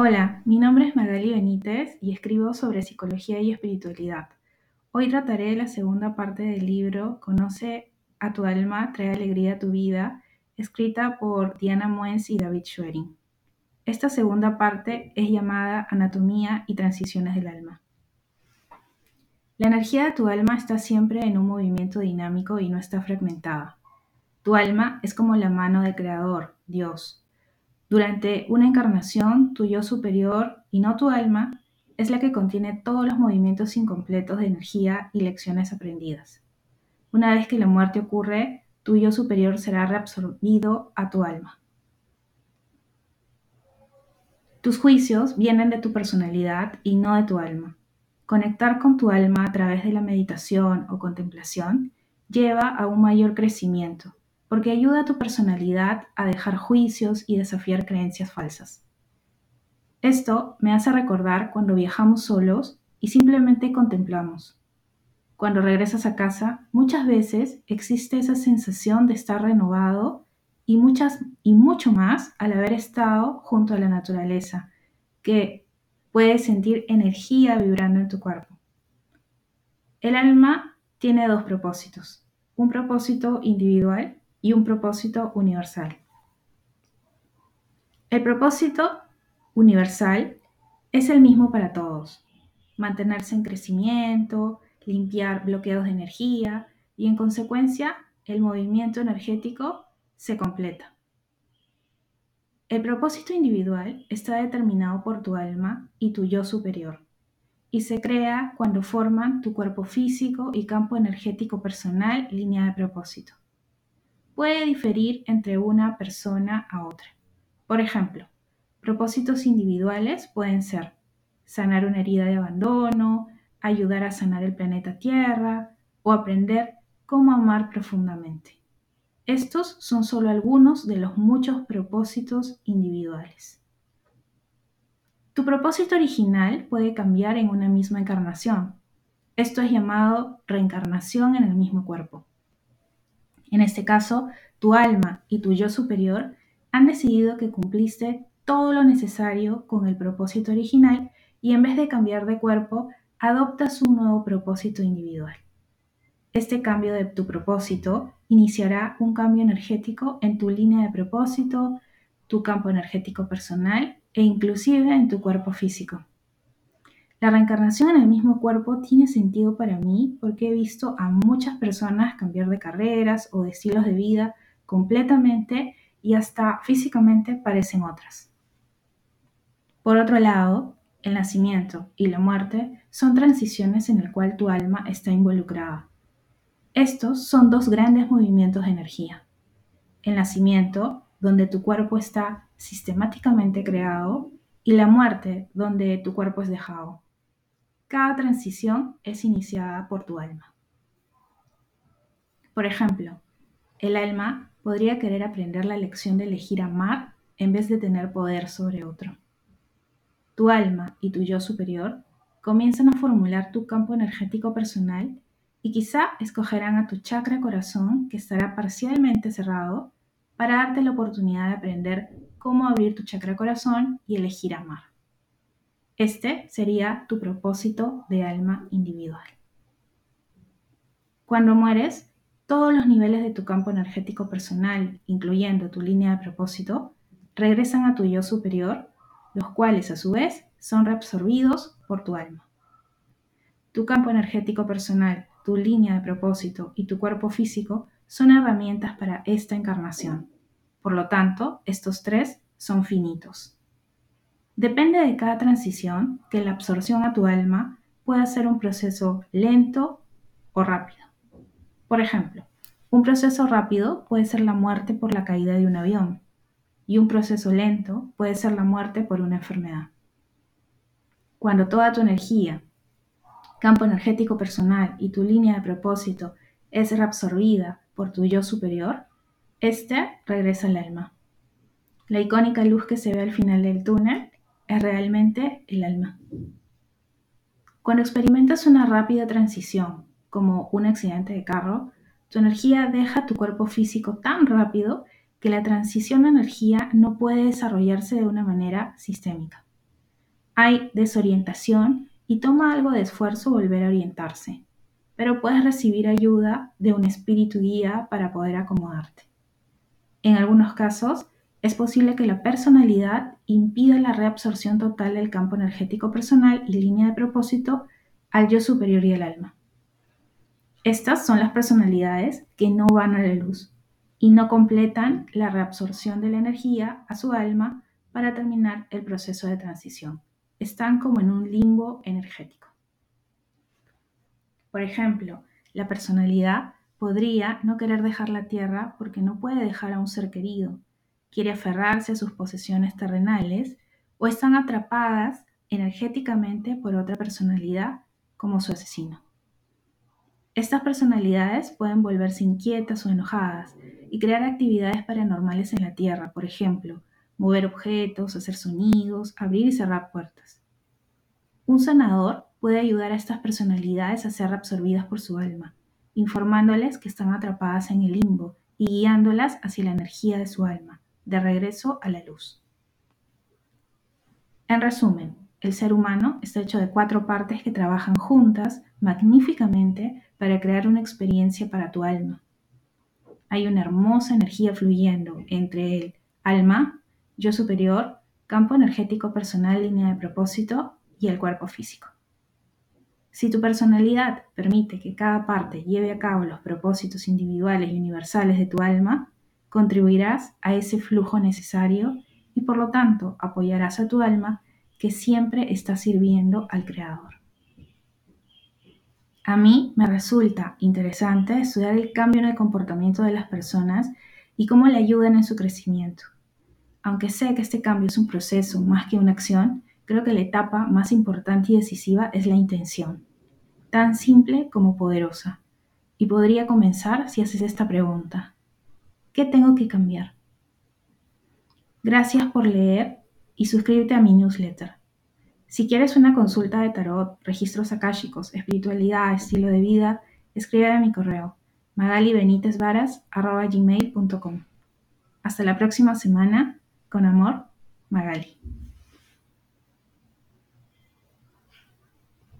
Hola, mi nombre es Magali Benítez y escribo sobre psicología y espiritualidad. Hoy trataré la segunda parte del libro Conoce a tu alma, trae alegría a tu vida, escrita por Diana Muenz y David Schwering. Esta segunda parte es llamada Anatomía y Transiciones del Alma. La energía de tu alma está siempre en un movimiento dinámico y no está fragmentada. Tu alma es como la mano del Creador, Dios, durante una encarnación, tu yo superior, y no tu alma, es la que contiene todos los movimientos incompletos de energía y lecciones aprendidas. Una vez que la muerte ocurre, tu yo superior será reabsorbido a tu alma. Tus juicios vienen de tu personalidad y no de tu alma. Conectar con tu alma a través de la meditación o contemplación lleva a un mayor crecimiento porque ayuda a tu personalidad a dejar juicios y desafiar creencias falsas. Esto me hace recordar cuando viajamos solos y simplemente contemplamos. Cuando regresas a casa, muchas veces existe esa sensación de estar renovado y, muchas, y mucho más al haber estado junto a la naturaleza, que puedes sentir energía vibrando en tu cuerpo. El alma tiene dos propósitos, un propósito individual y un propósito universal. El propósito universal es el mismo para todos. Mantenerse en crecimiento, limpiar bloqueos de energía y en consecuencia el movimiento energético se completa. El propósito individual está determinado por tu alma y tu yo superior y se crea cuando forman tu cuerpo físico y campo energético personal línea de propósito puede diferir entre una persona a otra. Por ejemplo, propósitos individuales pueden ser sanar una herida de abandono, ayudar a sanar el planeta Tierra o aprender cómo amar profundamente. Estos son solo algunos de los muchos propósitos individuales. Tu propósito original puede cambiar en una misma encarnación. Esto es llamado reencarnación en el mismo cuerpo. En este caso, tu alma y tu yo superior han decidido que cumpliste todo lo necesario con el propósito original y en vez de cambiar de cuerpo, adoptas un nuevo propósito individual. Este cambio de tu propósito iniciará un cambio energético en tu línea de propósito, tu campo energético personal e inclusive en tu cuerpo físico. La reencarnación en el mismo cuerpo tiene sentido para mí porque he visto a muchas personas cambiar de carreras o de estilos de vida completamente y hasta físicamente parecen otras. Por otro lado, el nacimiento y la muerte son transiciones en el cual tu alma está involucrada. Estos son dos grandes movimientos de energía. El nacimiento, donde tu cuerpo está sistemáticamente creado, y la muerte, donde tu cuerpo es dejado. Cada transición es iniciada por tu alma. Por ejemplo, el alma podría querer aprender la lección de elegir amar en vez de tener poder sobre otro. Tu alma y tu yo superior comienzan a formular tu campo energético personal y quizá escogerán a tu chakra corazón que estará parcialmente cerrado para darte la oportunidad de aprender cómo abrir tu chakra corazón y elegir amar. Este sería tu propósito de alma individual. Cuando mueres, todos los niveles de tu campo energético personal, incluyendo tu línea de propósito, regresan a tu yo superior, los cuales a su vez son reabsorbidos por tu alma. Tu campo energético personal, tu línea de propósito y tu cuerpo físico son herramientas para esta encarnación. Por lo tanto, estos tres son finitos. Depende de cada transición que la absorción a tu alma pueda ser un proceso lento o rápido. Por ejemplo, un proceso rápido puede ser la muerte por la caída de un avión y un proceso lento puede ser la muerte por una enfermedad. Cuando toda tu energía, campo energético personal y tu línea de propósito es reabsorbida por tu yo superior, este regresa al alma. La icónica luz que se ve al final del túnel es realmente el alma. Cuando experimentas una rápida transición, como un accidente de carro, tu energía deja tu cuerpo físico tan rápido que la transición de energía no puede desarrollarse de una manera sistémica. Hay desorientación y toma algo de esfuerzo volver a orientarse, pero puedes recibir ayuda de un espíritu guía para poder acomodarte. En algunos casos, es posible que la personalidad impida la reabsorción total del campo energético personal y línea de propósito al yo superior y al alma. Estas son las personalidades que no van a la luz y no completan la reabsorción de la energía a su alma para terminar el proceso de transición. Están como en un limbo energético. Por ejemplo, la personalidad podría no querer dejar la tierra porque no puede dejar a un ser querido, quiere aferrarse a sus posesiones terrenales o están atrapadas energéticamente por otra personalidad como su asesino. Estas personalidades pueden volverse inquietas o enojadas y crear actividades paranormales en la Tierra, por ejemplo, mover objetos, hacer sonidos, abrir y cerrar puertas. Un sanador puede ayudar a estas personalidades a ser absorbidas por su alma, informándoles que están atrapadas en el limbo y guiándolas hacia la energía de su alma, de regreso a la luz. En resumen, el ser humano está hecho de cuatro partes que trabajan juntas magníficamente para crear una experiencia para tu alma. Hay una hermosa energía fluyendo entre el alma, yo superior, campo energético personal, línea de propósito y el cuerpo físico. Si tu personalidad permite que cada parte lleve a cabo los propósitos individuales y universales de tu alma, contribuirás a ese flujo necesario y por lo tanto apoyarás a tu alma que siempre está sirviendo al Creador. A mí me resulta interesante estudiar el cambio en el comportamiento de las personas y cómo le ayudan en su crecimiento. Aunque sé que este cambio es un proceso más que una acción, creo que la etapa más importante y decisiva es la intención, tan simple como poderosa. Y podría comenzar si haces esta pregunta. ¿Qué tengo que cambiar? Gracias por leer y suscríbete a mi newsletter. Si quieres una consulta de tarot, registros akáshicos, espiritualidad, estilo de vida, escribe a mi correo magalibenitezvaras.gmail.com Hasta la próxima semana. Con amor, Magali.